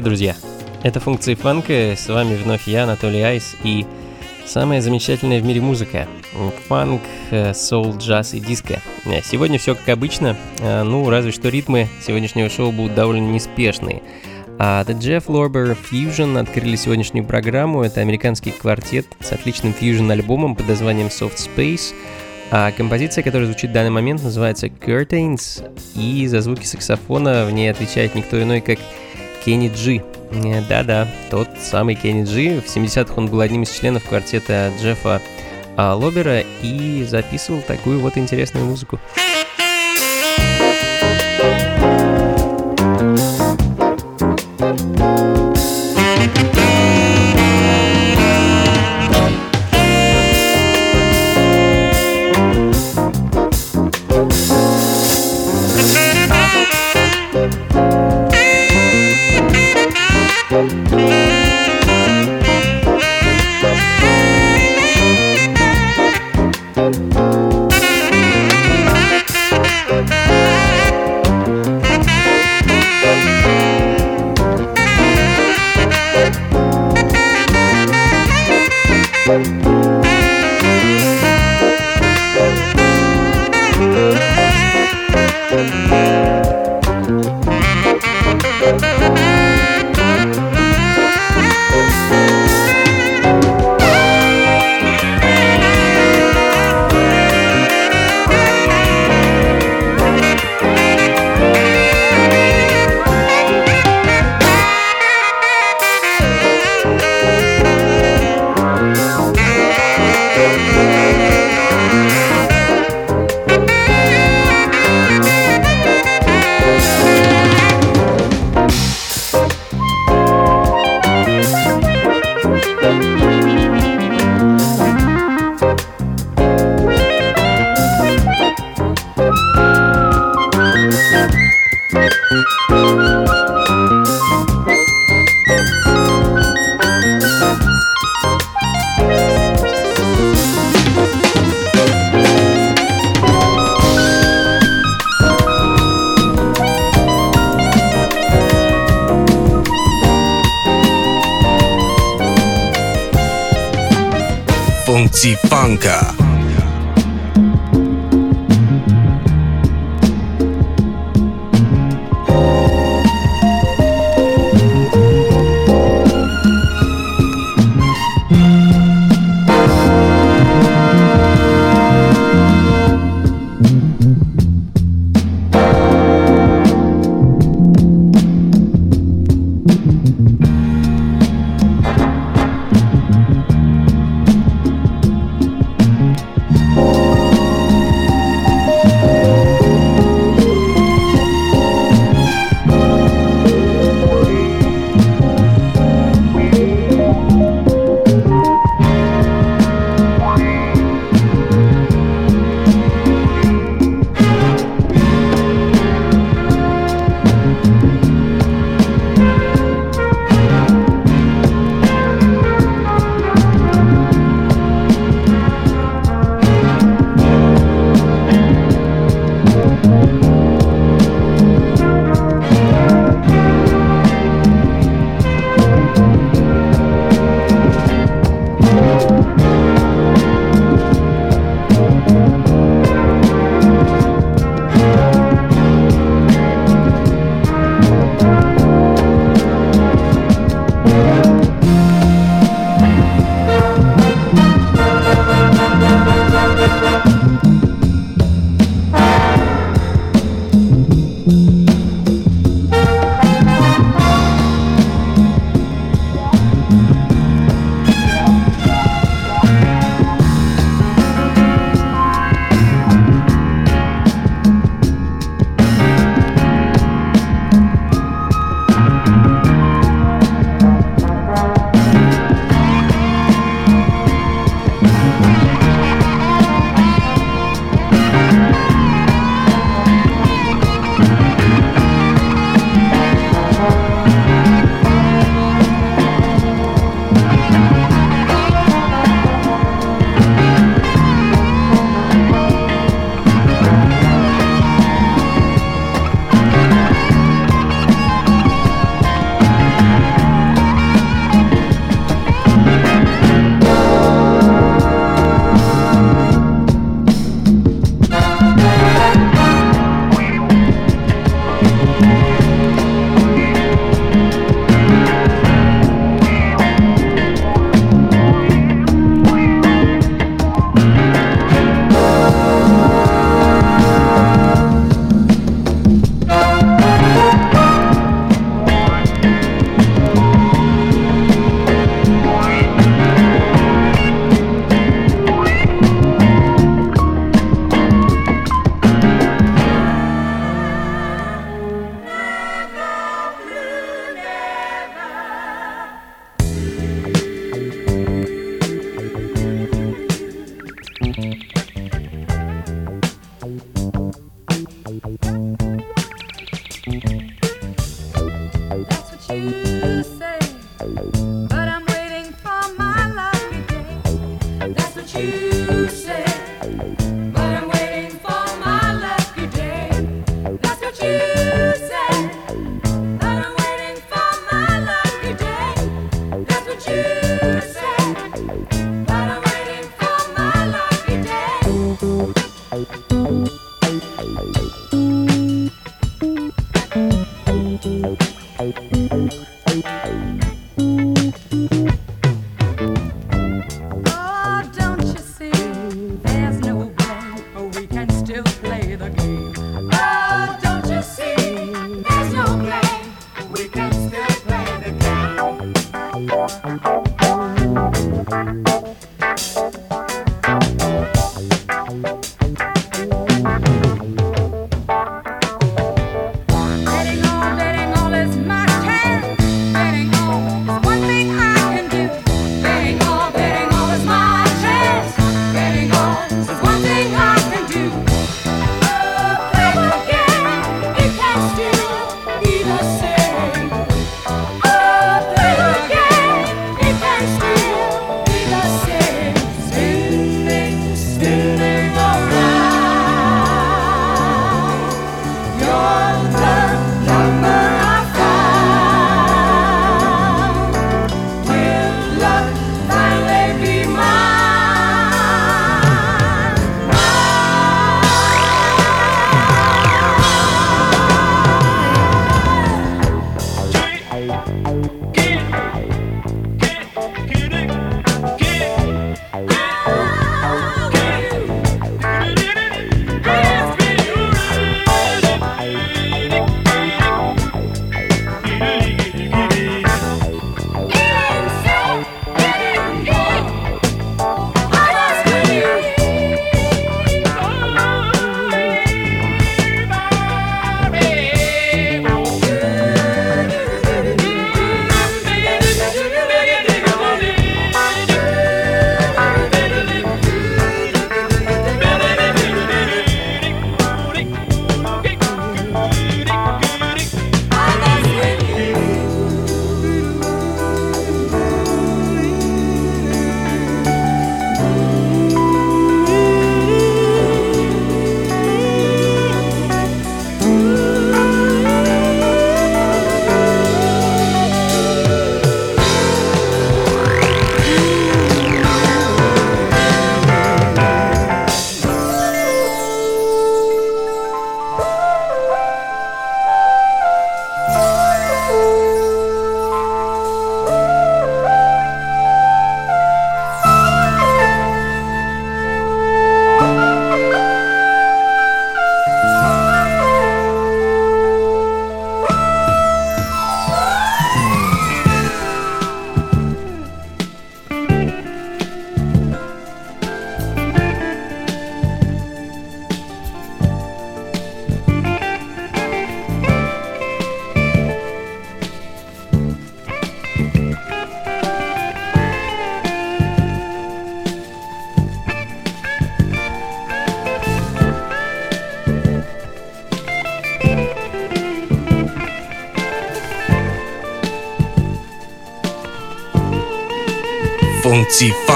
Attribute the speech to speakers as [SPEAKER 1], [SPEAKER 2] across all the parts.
[SPEAKER 1] Привет, друзья! Это функции фанка, с вами вновь я, Анатолий Айс, и самая замечательная в мире музыка. Фанк, э, соул, джаз и диско. Э, сегодня все как обычно, э, ну, разве что ритмы сегодняшнего шоу будут довольно неспешные. А The Jeff Lorber Fusion открыли сегодняшнюю программу. Это американский квартет с отличным фьюжн-альбомом под названием Soft Space. А композиция, которая звучит в данный момент, называется Curtains, и за звуки саксофона в ней отвечает никто иной, как Кенни Джи. Э, да-да, тот самый Кенни Джи. В 70-х он был одним из членов квартета Джеффа а, Лобера и записывал такую вот интересную музыку. Funka.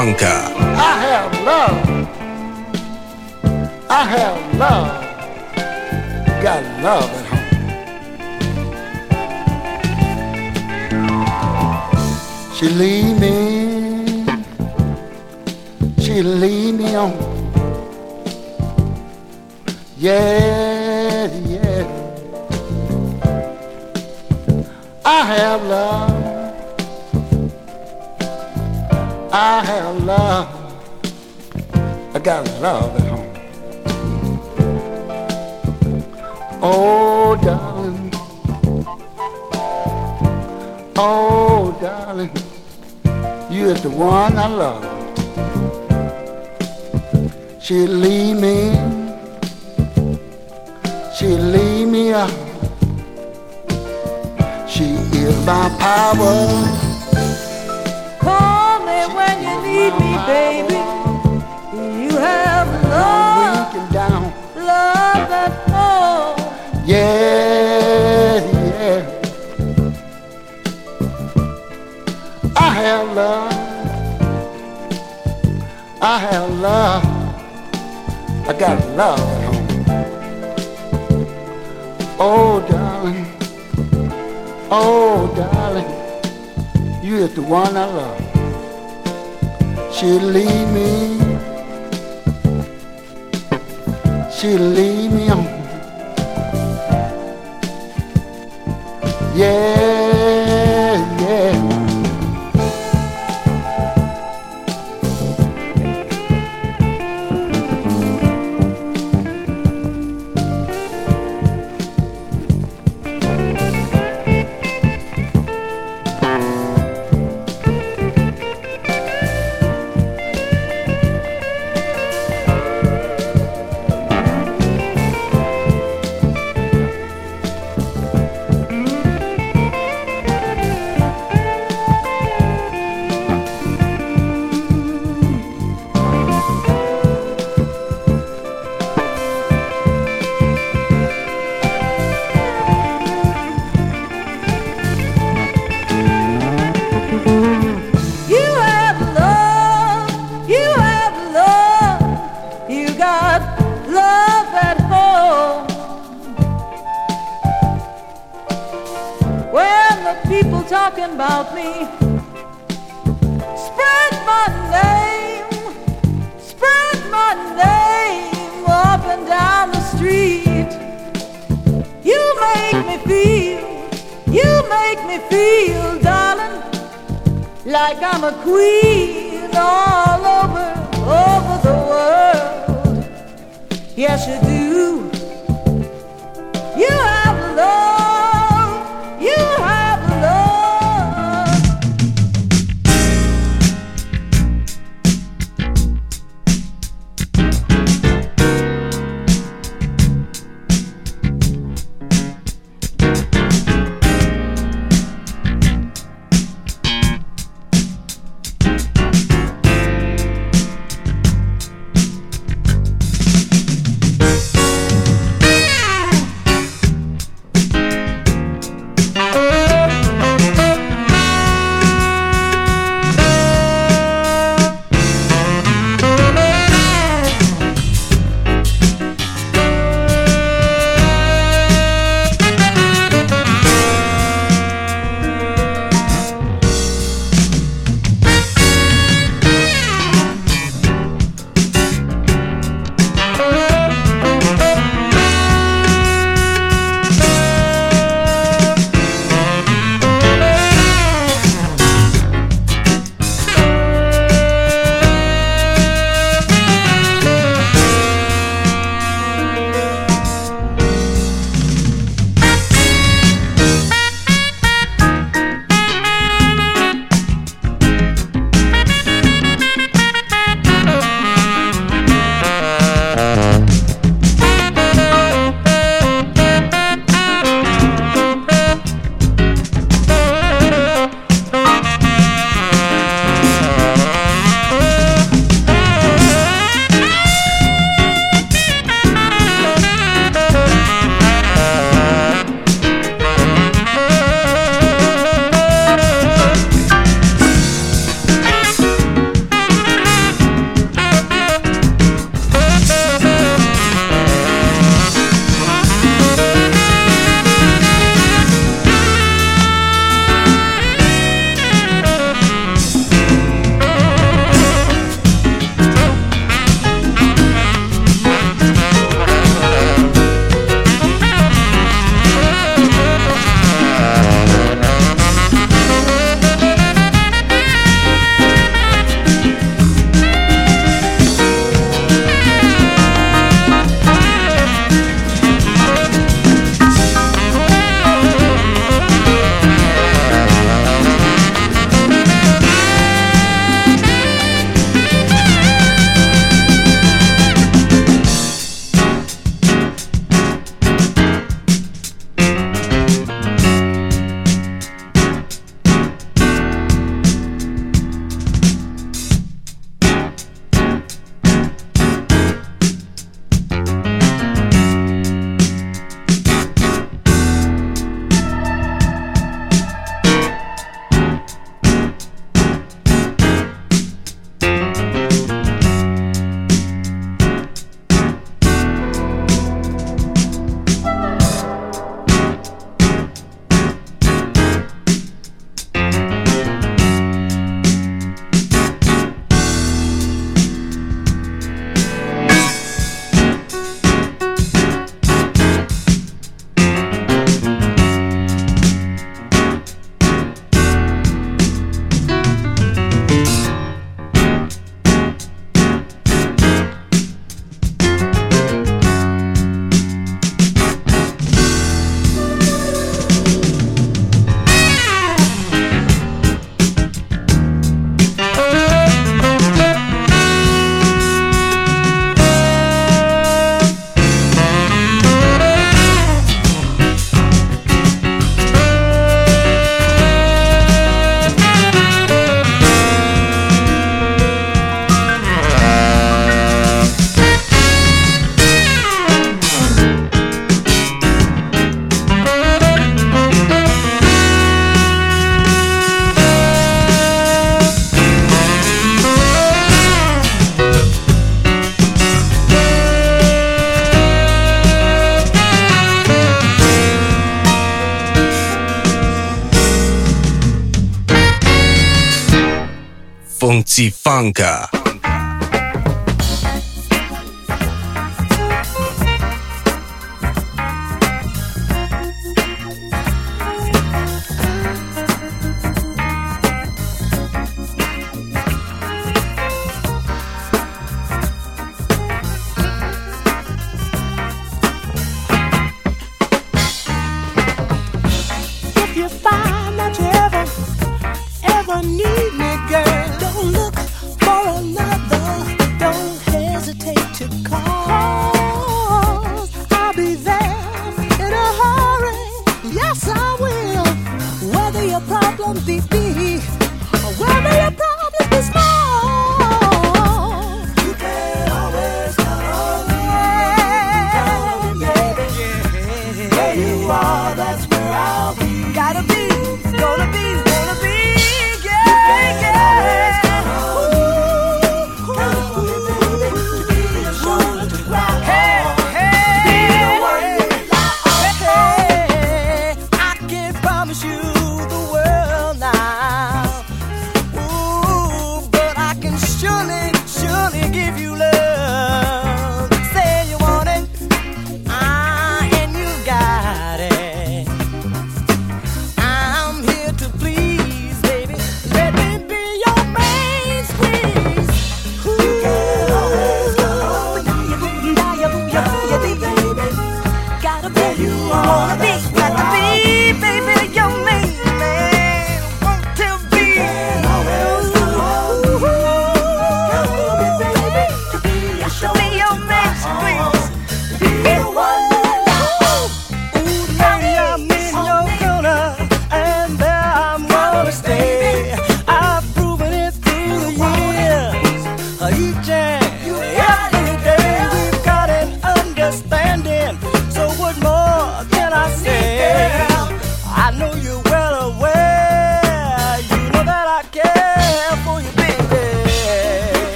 [SPEAKER 2] I have love. I have love. Got love at home. She leave me. She leave me on. Yeah, yeah. I have love. I have love. I got love at home. Oh, darling. Oh, darling. You is the one I love. She leave me. She leave me up. She is my power
[SPEAKER 3] need me, baby. You have love, love at home.
[SPEAKER 2] Yeah, yeah. I have love.
[SPEAKER 3] I have love. I got love at home. Oh, darling. Oh, darling. You is the one I love. She'll leave me. She'll leave me on. Yeah,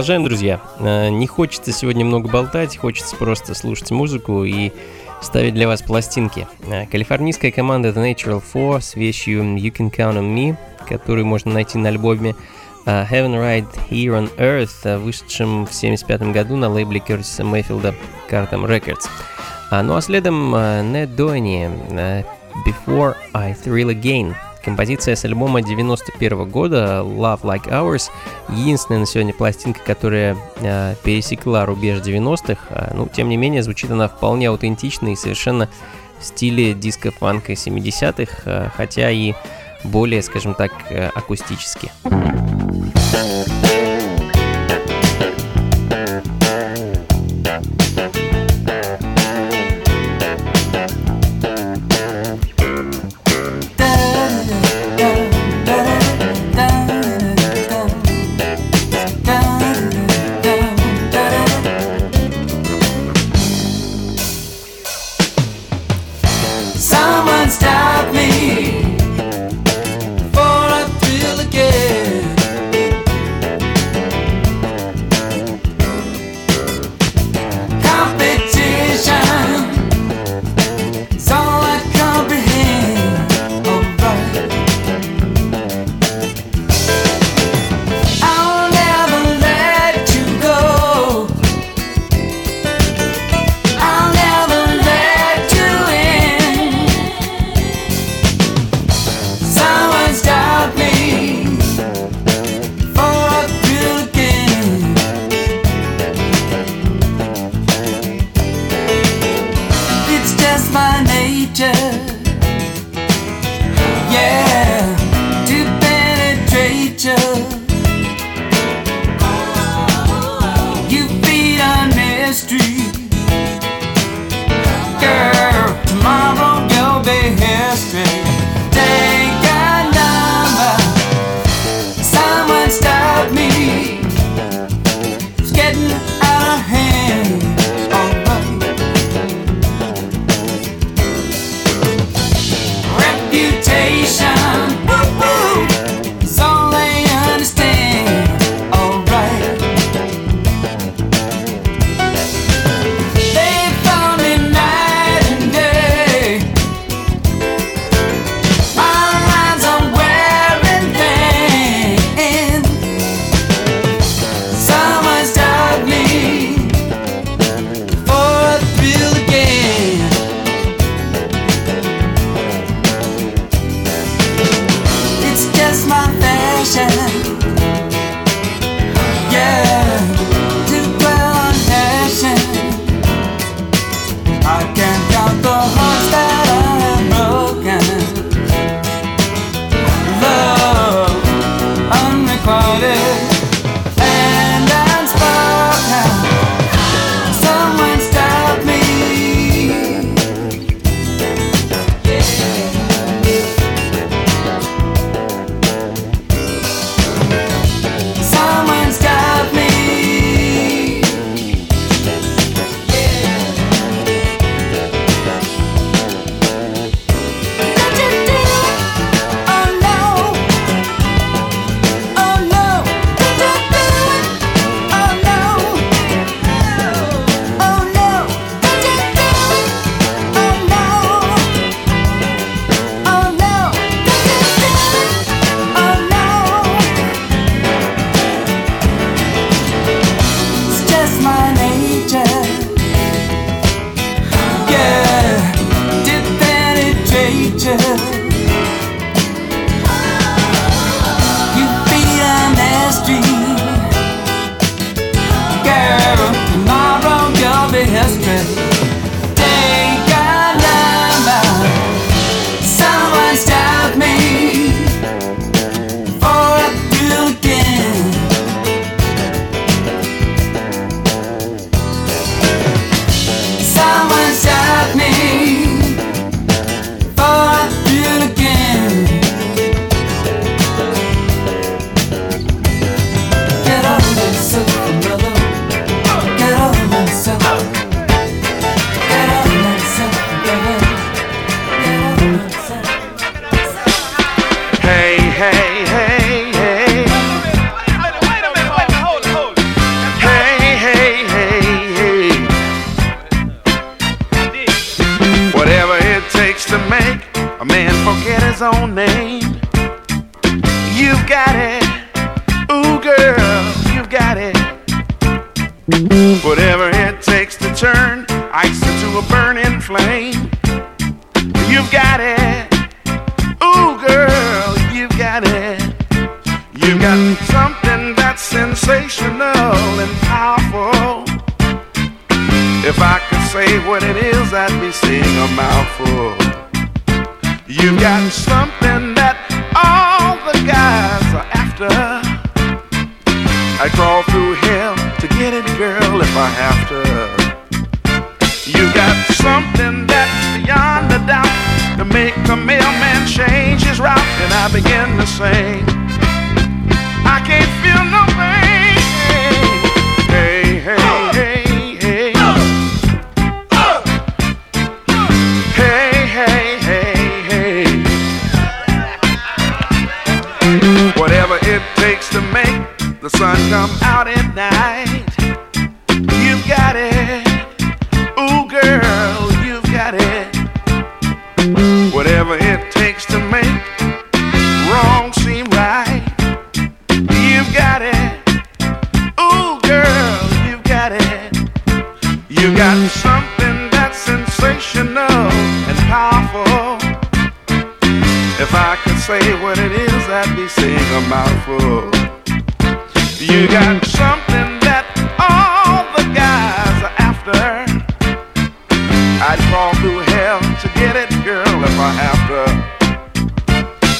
[SPEAKER 1] Продолжаем, друзья. Э, не хочется сегодня много болтать, хочется просто слушать музыку и ставить для вас пластинки. Э, калифорнийская команда The Natural Four с вещью You Can Count On Me, которую можно найти на альбоме э, Heaven Right Here on Earth, вышедшем в 1975 году на лейбле Кертиса Мэйфилда Cartam Records. Ну а следом Ned Downey Before I Thrill Again – Композиция с альбома 91 года Love Like Ours, единственная на сегодня пластинка, которая э, пересекла рубеж 90-х, э, ну, тем не менее, звучит она вполне аутентично и совершенно в стиле диско-фанка 70-х, э, хотя и более, скажем так, э, акустически.
[SPEAKER 4] on me.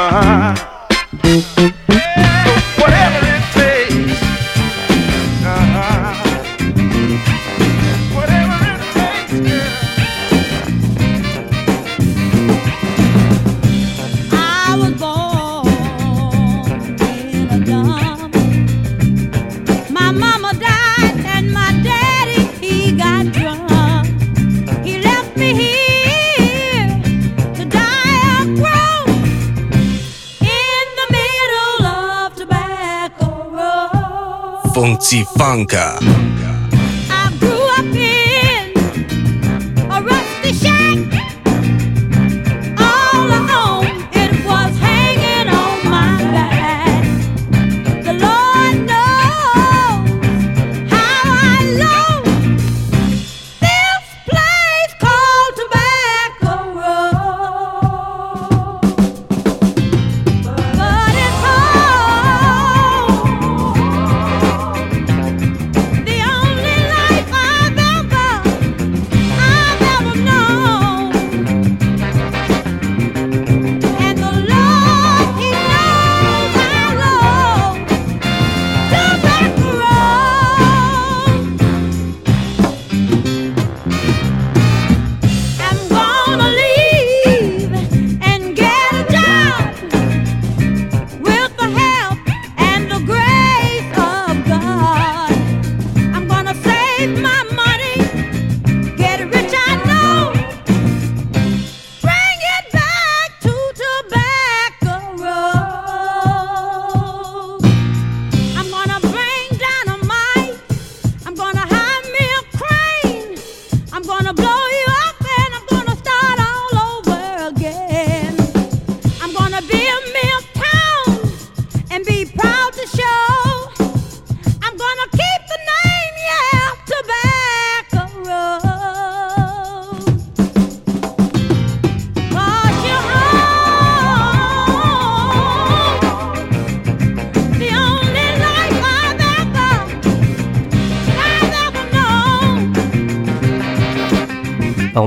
[SPEAKER 4] ah.
[SPEAKER 5] Funka.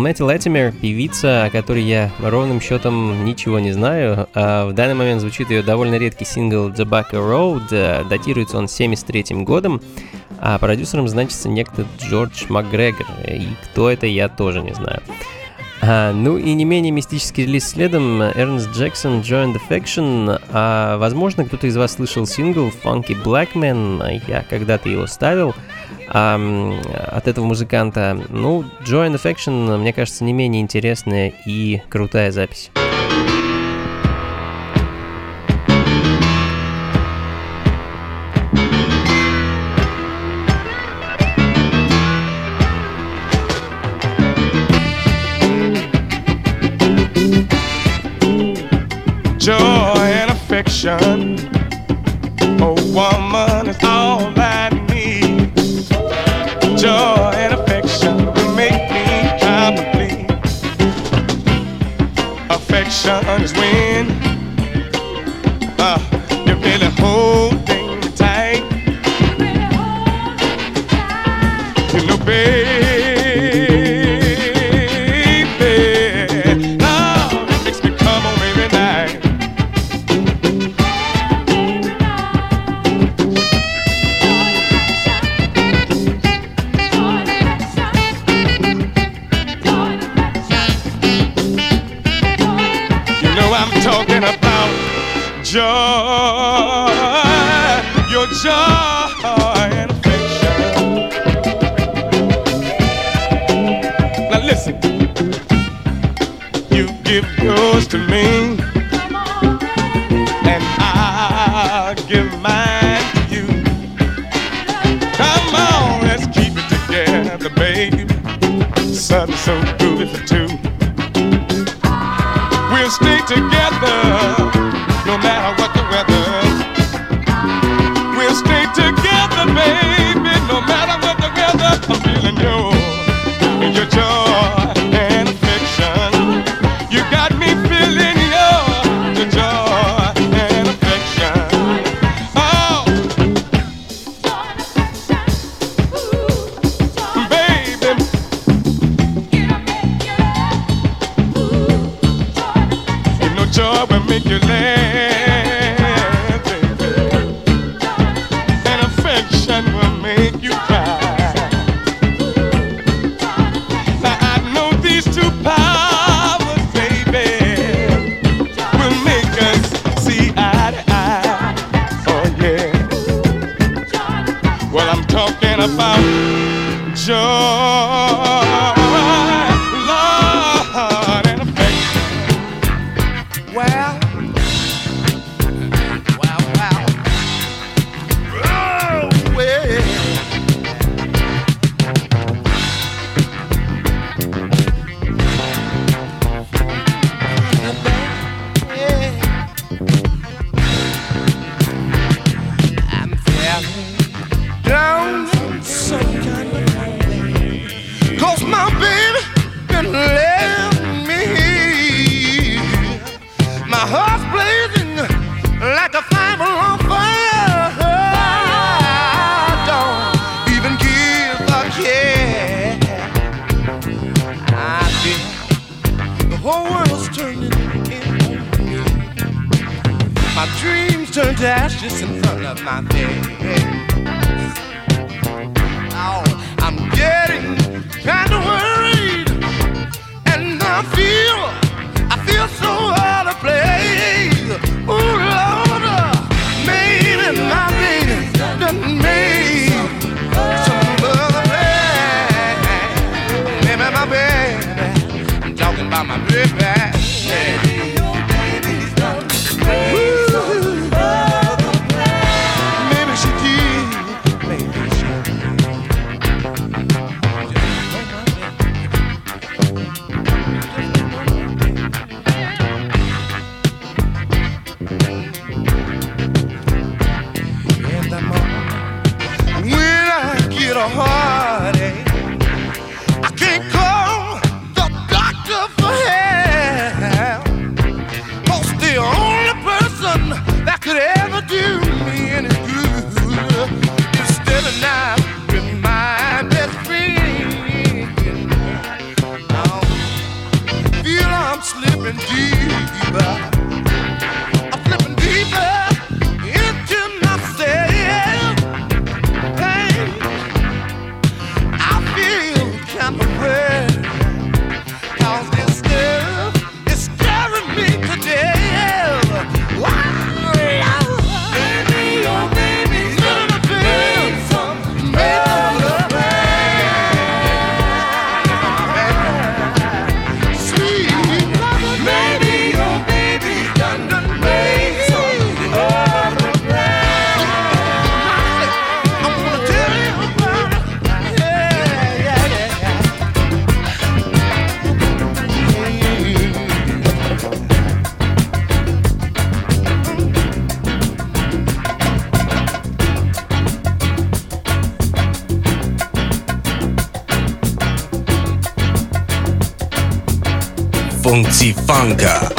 [SPEAKER 1] Алмети Латимер — певица, о которой я ровным счетом ничего не знаю. А в данный момент звучит ее довольно редкий сингл «Tobacco Road». Датируется он 73 годом, а продюсером значится некто Джордж МакГрегор. И кто это, я тоже не знаю. А, ну и не менее мистический релиз следом Эрнст Джексон Join the Faction. А, возможно, кто-то из вас слышал сингл Funky Black Man. Я когда-то его ставил а, от этого музыканта. Ну, Join Affection, мне кажется, не менее интересная и крутая запись.
[SPEAKER 6] Joy and affection, joy and affection make me. Affection is when
[SPEAKER 5] Funka.
[SPEAKER 7] And now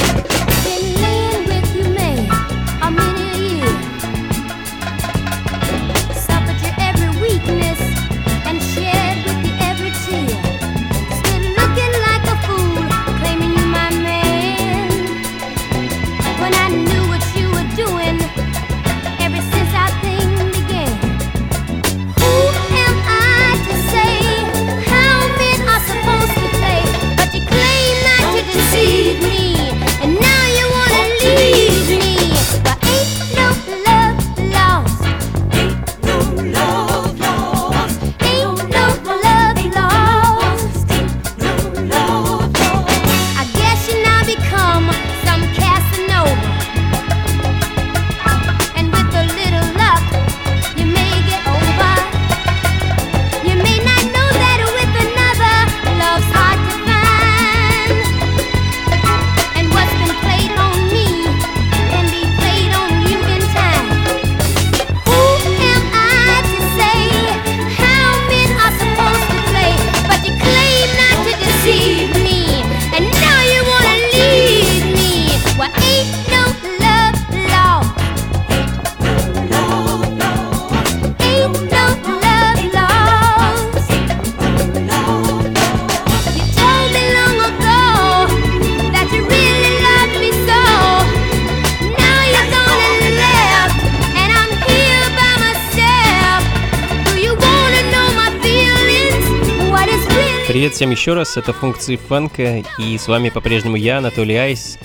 [SPEAKER 1] Привет всем еще раз, это функции фанка, и с вами по-прежнему я, Анатолий Айс,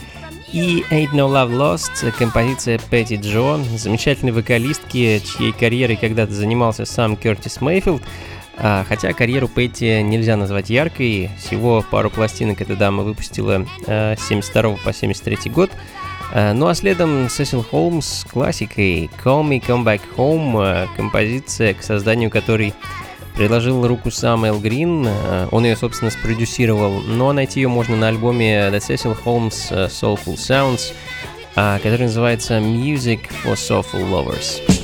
[SPEAKER 1] и Ain't No Love Lost, композиция Пэтти Джон, замечательной вокалистки, чьей карьерой когда-то занимался сам Кертис Мейфилд, а, хотя карьеру Пэтти нельзя назвать яркой, всего пару пластинок эта дама выпустила а, с 72 по 73 год, а, ну а следом Сесил Холмс с классикой Call Me Come Back Home, а, композиция, к созданию которой предложил руку сам Эл Грин, а, он ее, собственно, спродюсировал, но найти ее можно на альбоме The Cecil Holmes Soulful Sounds, который называется Music for Soulful Lovers.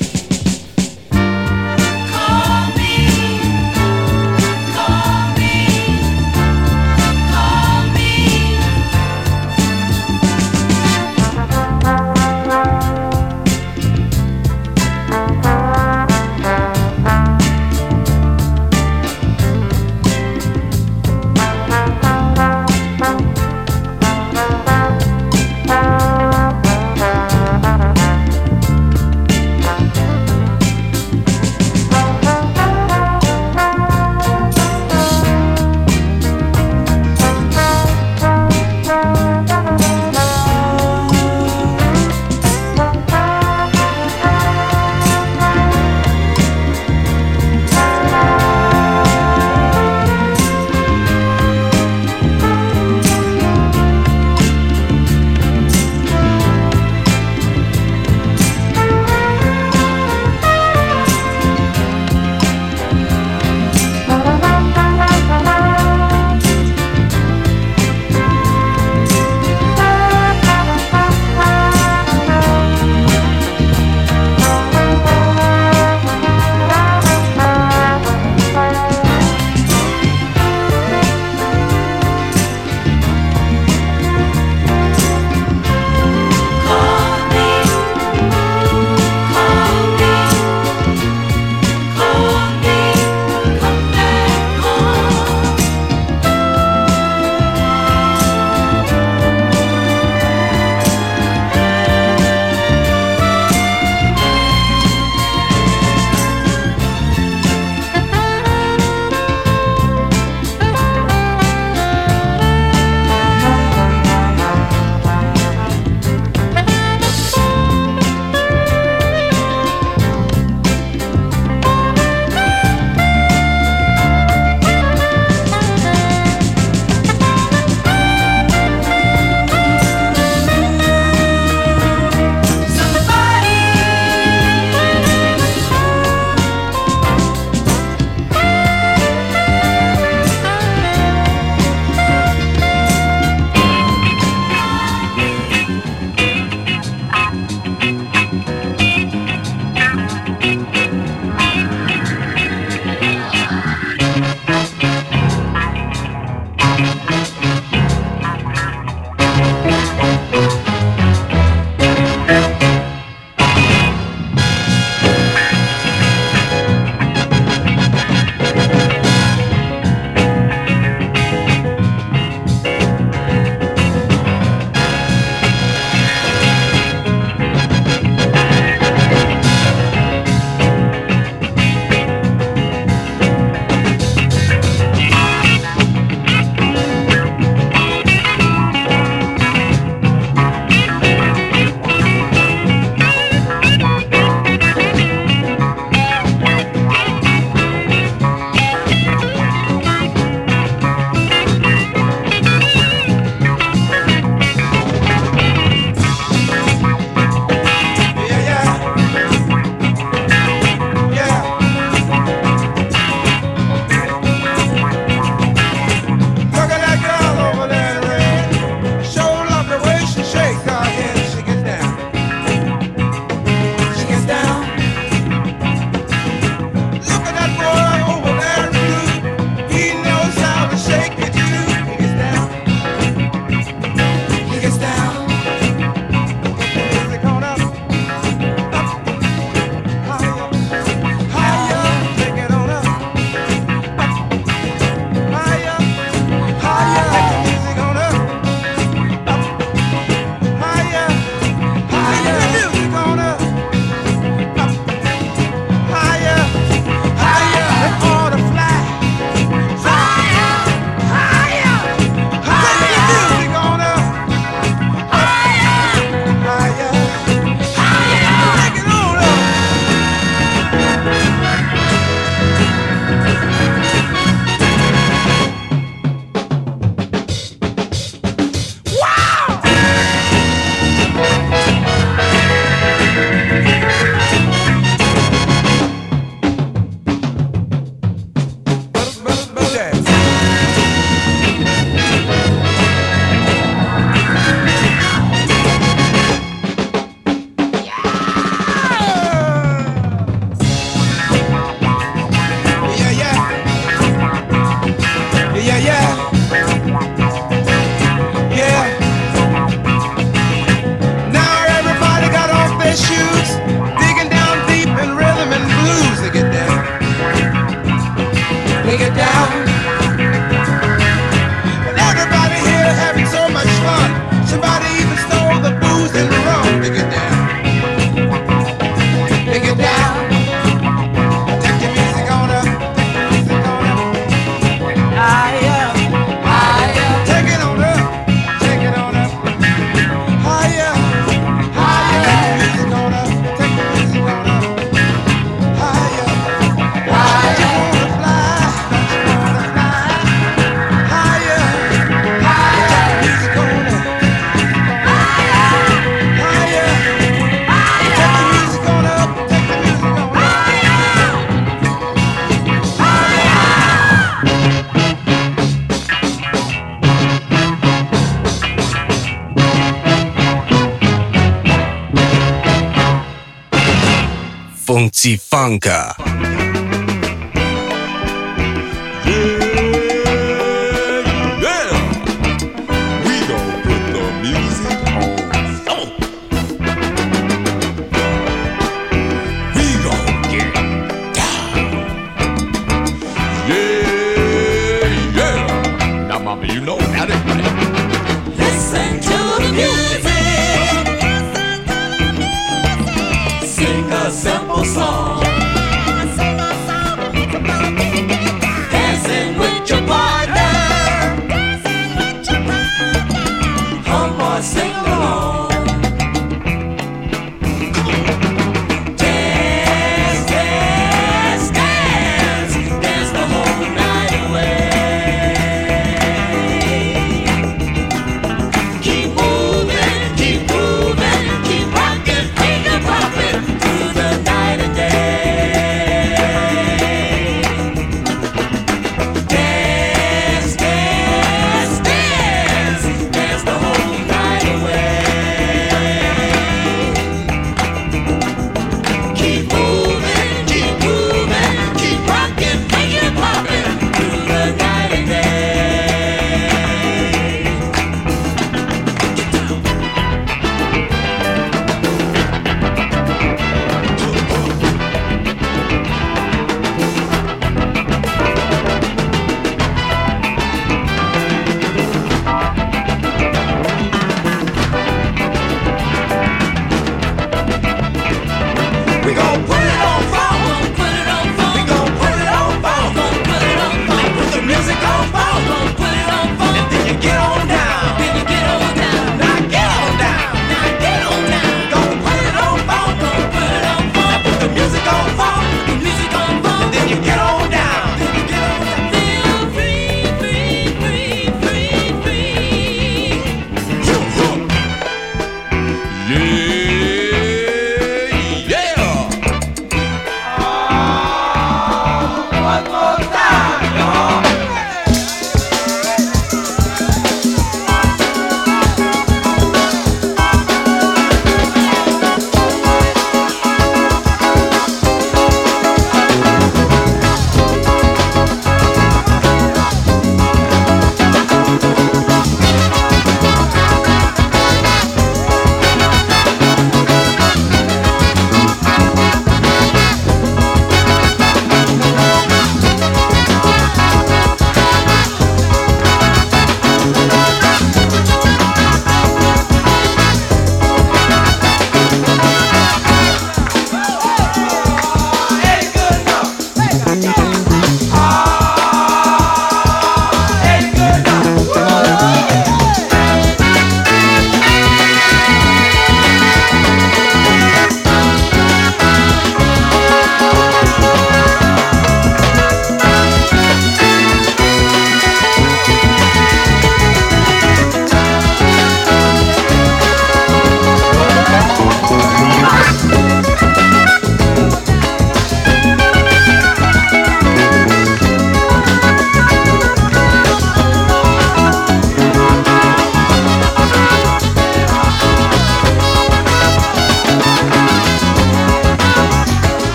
[SPEAKER 8] Funky Funka.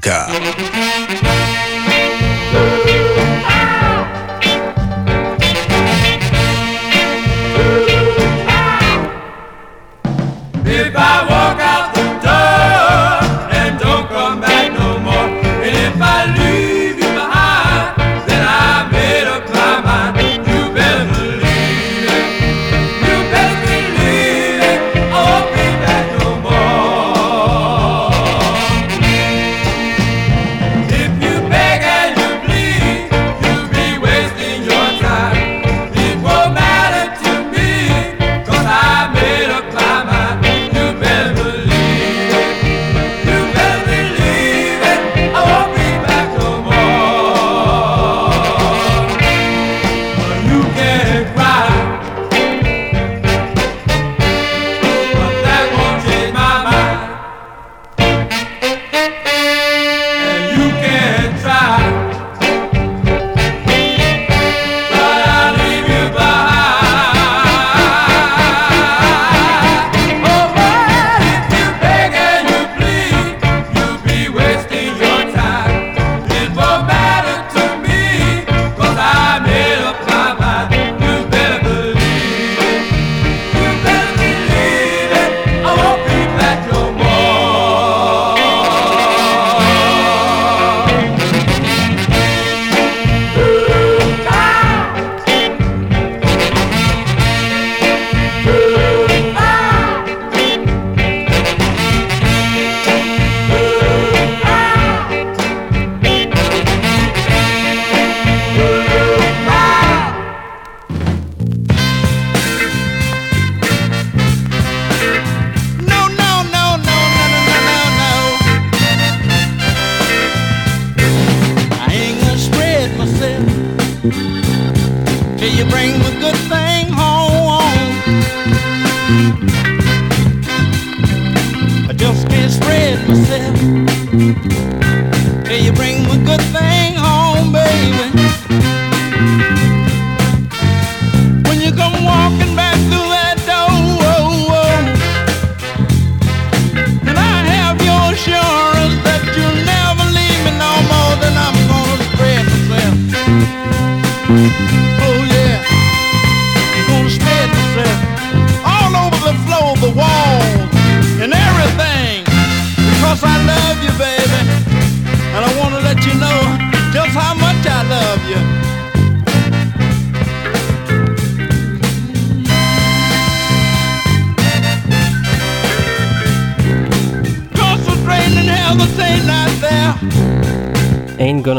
[SPEAKER 1] Casablanca.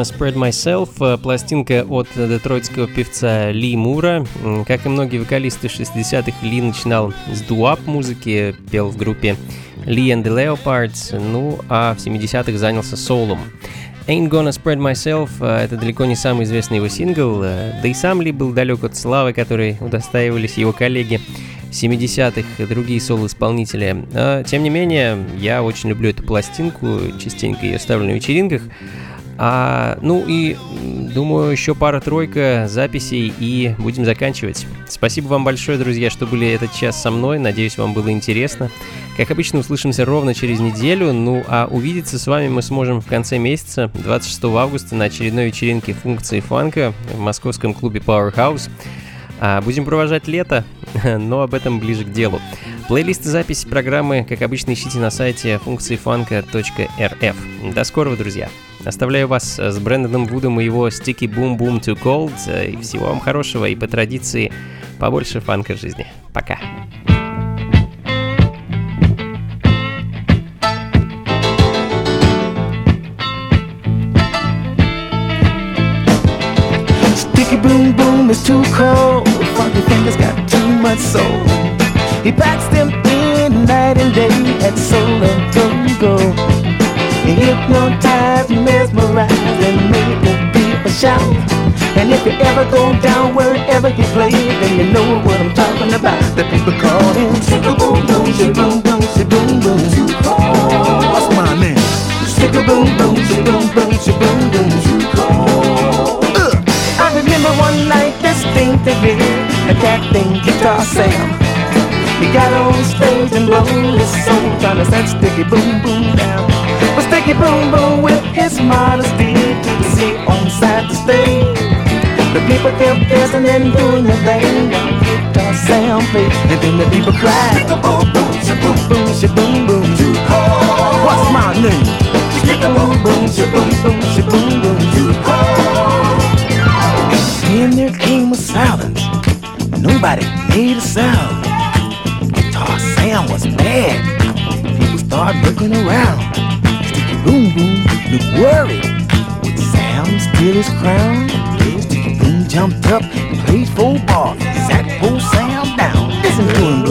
[SPEAKER 1] Spread Myself, э, пластинка от детройтского певца Ли Мура. Как и многие вокалисты 60-х, Ли начинал с дуап музыки, пел в группе Lee and the Leopards, ну а в 70-х занялся солом. Ain't Gonna Spread Myself э, — это далеко не самый известный его сингл, э, да и сам Ли был далек от славы, которой удостаивались его коллеги 70-х и другие соло-исполнители. А, тем не менее, я очень люблю эту пластинку, частенько ее ставлю на вечеринках. А, ну и думаю, еще пара-тройка записей и будем заканчивать. Спасибо вам большое, друзья, что были этот час со мной. Надеюсь, вам было интересно. Как обычно, услышимся ровно через неделю. Ну а увидеться с вами мы сможем в конце месяца, 26 августа, на очередной вечеринке функции фанка в московском клубе Powerhouse. А будем провожать лето, но об этом ближе к делу. Плейлист и запись программы, как обычно, ищите на сайте функции фанка.рф. До скорого, друзья! Оставляю вас с Брэндоном Вудом и его Sticky Boom Boom Too Cold. И всего вам хорошего и по традиции побольше фанка в жизни. Пока!
[SPEAKER 9] Sticky boom boom is too cold. Fingers got too much soul. He packs them in night and day at soul and go. He hypnotized, mesmerized, and made the people shout. And if you ever go down wherever he played, then you know what I'm talking about. The people call him a Guitar Sam. He got on stage and blew his soul, trying to set Sticky Boom Boom down. But Sticky Boom Boom, with his modesty, to see on side the. The people kept dancing and doing their thing while Guitar Sam played, and then the people cried. Boom Boom, boom boom, boom boom. Cold. What's my name? Sticky Boom Boom, boom boom, boom boom. Cold. Then there came a silence. Nobody made a sound. Guitar Sam was mad. People started looking around. Sticky Boom Boom looked worried. Would Sam steal his crown? Sticky Boom jumped up and played full ball. Sat poor Sam down. Listen to him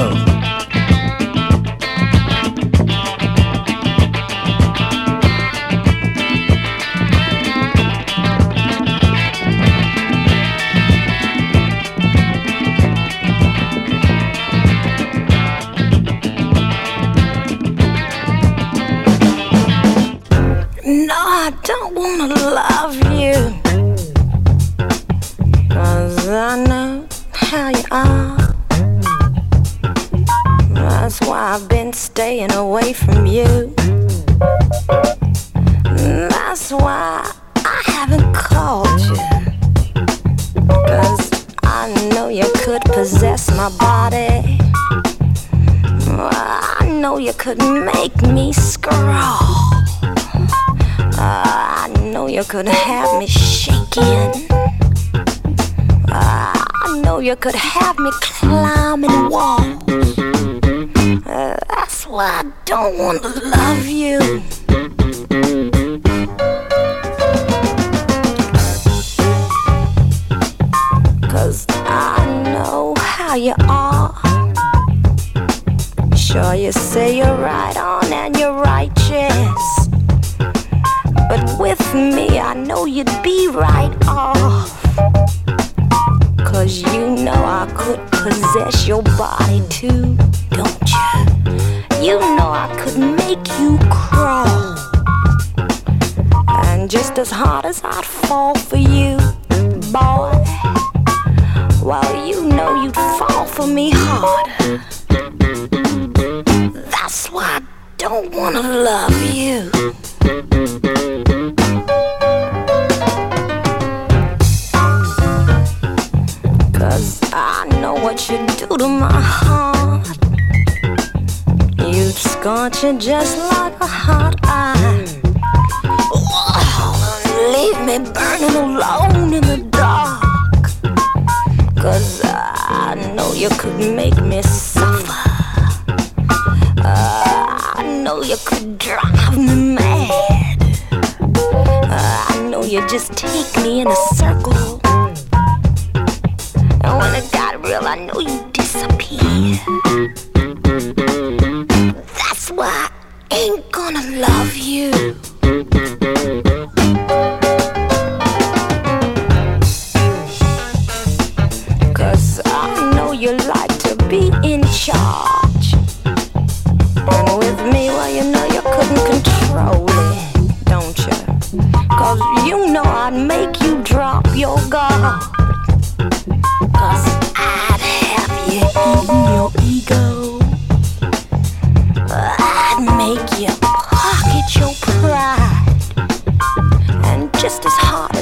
[SPEAKER 10] wanna love you. Cause I know how you are. That's why I've been staying away from you. That's why I haven't called you. Cause I know you could possess my body. I know you could make me scrawl. Uh, I know you could have me shaking. I know you could have me climbing walls. Uh, that's why I don't want to love you. Cause I know how you are. Sure, you say you're right be right off. Cause you know I could possess your body too, don't you? You know I could make you crawl. And just as hard as I'd fall for you, boy, well, you know you'd fall for me harder. That's why I don't wanna love you. You'd scorch just like a hot iron. Leave me burning alone in the dark. Cause I know you could make me suffer. Uh, I know you could drive me mad. Uh, I know you just take me in a circle. Be in charge. And with me, well, you know you couldn't control it, don't you? Cause you know I'd make you drop your guard. Cause I'd have you eating your ego. I'd make you pocket your pride. And just as hard